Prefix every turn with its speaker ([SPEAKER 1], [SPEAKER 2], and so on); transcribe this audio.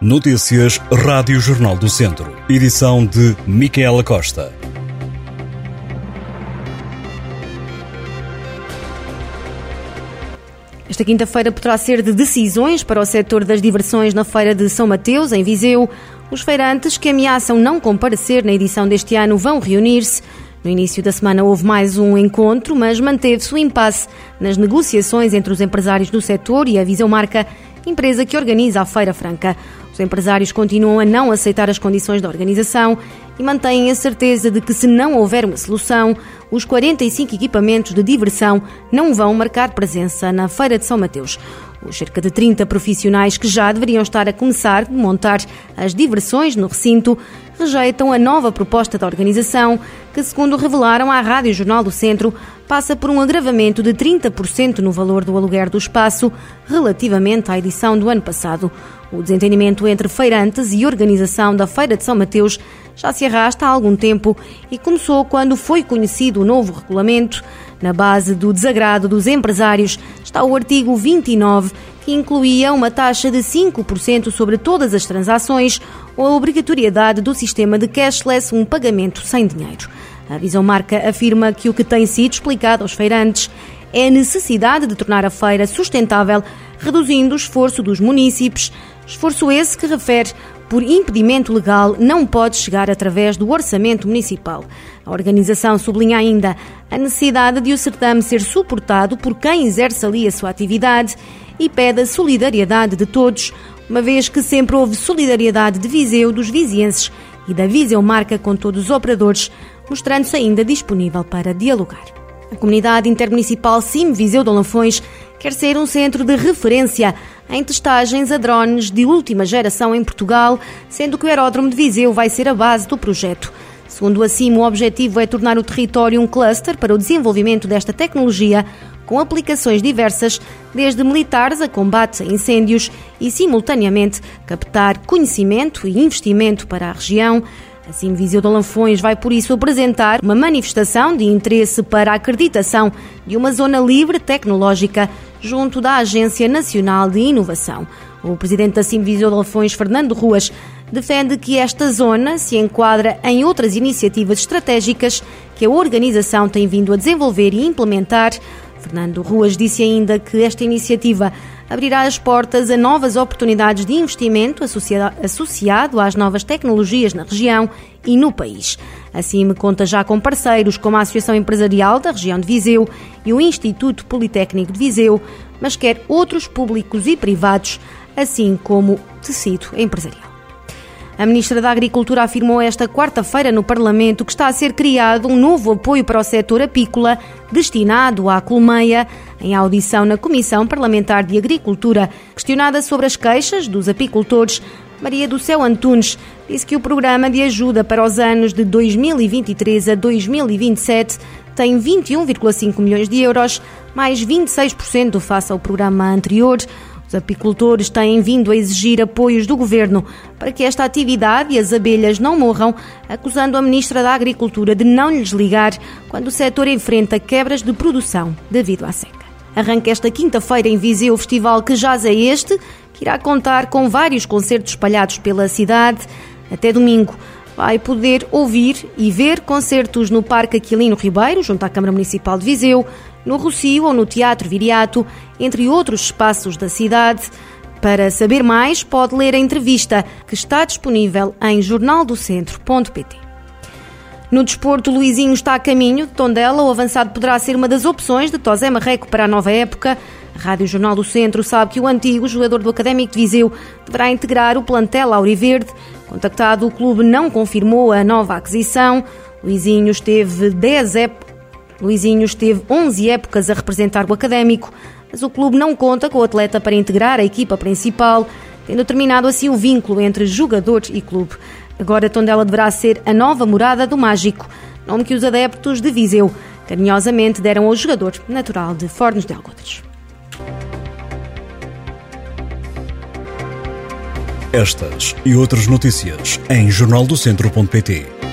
[SPEAKER 1] Notícias Rádio Jornal do Centro. Edição de Micaela Costa.
[SPEAKER 2] Esta quinta-feira poderá ser de decisões para o setor das diversões na Feira de São Mateus, em Viseu. Os feirantes que ameaçam não comparecer na edição deste ano vão reunir-se. No início da semana houve mais um encontro, mas manteve-se o impasse nas negociações entre os empresários do setor e a Viseu Marca empresa que organiza a Feira Franca. Os empresários continuam a não aceitar as condições da organização e mantêm a certeza de que, se não houver uma solução, os 45 equipamentos de diversão não vão marcar presença na Feira de São Mateus. Os cerca de 30 profissionais que já deveriam estar a começar a montar as diversões no recinto rejeitam a nova proposta da organização, que, segundo revelaram à Rádio Jornal do Centro, passa por um agravamento de 30% no valor do aluguer do espaço relativamente à edição do ano passado. O desentendimento entre feirantes e organização da Feira de São Mateus já se arrasta há algum tempo e começou quando foi conhecido o novo regulamento. Na base do desagrado dos empresários está o artigo 29, que incluía uma taxa de 5% sobre todas as transações ou a obrigatoriedade do sistema de cashless, um pagamento sem dinheiro. A Visão Marca afirma que o que tem sido explicado aos feirantes é a necessidade de tornar a feira sustentável, reduzindo o esforço dos munícipes, esforço esse que refere por impedimento legal não pode chegar através do orçamento municipal. A organização sublinha ainda a necessidade de o certame ser suportado por quem exerce ali a sua atividade e pede a solidariedade de todos, uma vez que sempre houve solidariedade de Viseu, dos vizienses e da Viseu Marca com todos os operadores, mostrando-se ainda disponível para dialogar. A comunidade intermunicipal Sim Viseu de quer ser um centro de referência em testagens a drones de última geração em Portugal, sendo que o aeródromo de Viseu vai ser a base do projeto. Segundo a CIM, o objetivo é tornar o território um cluster para o desenvolvimento desta tecnologia, com aplicações diversas, desde militares a combate a incêndios e, simultaneamente, captar conhecimento e investimento para a região. Assim, Viseu de Lanfões vai por isso apresentar uma manifestação de interesse para a acreditação de uma zona livre tecnológica junto da Agência Nacional de Inovação. O presidente da Simviseu de Alfões, Fernando Ruas, defende que esta zona se enquadra em outras iniciativas estratégicas que a organização tem vindo a desenvolver e implementar. Fernando Ruas disse ainda que esta iniciativa abrirá as portas a novas oportunidades de investimento associado às novas tecnologias na região e no país. Assim me conta já com parceiros como a Associação Empresarial da região de Viseu e o Instituto Politécnico de Viseu, mas quer outros públicos e privados, assim como tecido empresarial. A Ministra da Agricultura afirmou esta quarta-feira no Parlamento que está a ser criado um novo apoio para o setor apícola destinado à colmeia. Em audição na Comissão Parlamentar de Agricultura, questionada sobre as queixas dos apicultores, Maria do Céu Antunes disse que o programa de ajuda para os anos de 2023 a 2027 tem 21,5 milhões de euros, mais 26% face ao programa anterior. Os apicultores têm vindo a exigir apoios do governo para que esta atividade e as abelhas não morram, acusando a Ministra da Agricultura de não lhes ligar quando o setor enfrenta quebras de produção devido à seca. Arranca esta quinta-feira em Viseu o festival Que Jaz é Este, que irá contar com vários concertos espalhados pela cidade. Até domingo vai poder ouvir e ver concertos no Parque Aquilino Ribeiro, junto à Câmara Municipal de Viseu, no Rocio ou no Teatro Viriato, entre outros espaços da cidade. Para saber mais, pode ler a entrevista que está disponível em jornaldocentro.pt. No desporto, Luizinho está a caminho de Tondela. O avançado poderá ser uma das opções de Tosé Marreco para a nova época. A Rádio Jornal do Centro sabe que o antigo jogador do Académico de Viseu deverá integrar o plantel Auriverde. Contactado, o clube não confirmou a nova aquisição. Luizinho esteve 10 épocas Luizinho esteve 11 épocas a representar o académico, mas o clube não conta com o atleta para integrar a equipa principal, tendo terminado assim o vínculo entre jogador e clube. Agora Tondela deverá ser a nova morada do Mágico, nome que os adeptos de Viseu carinhosamente deram ao jogador natural de Fornos de Algodres.
[SPEAKER 1] Estas e outras notícias em jornaldocentro.pt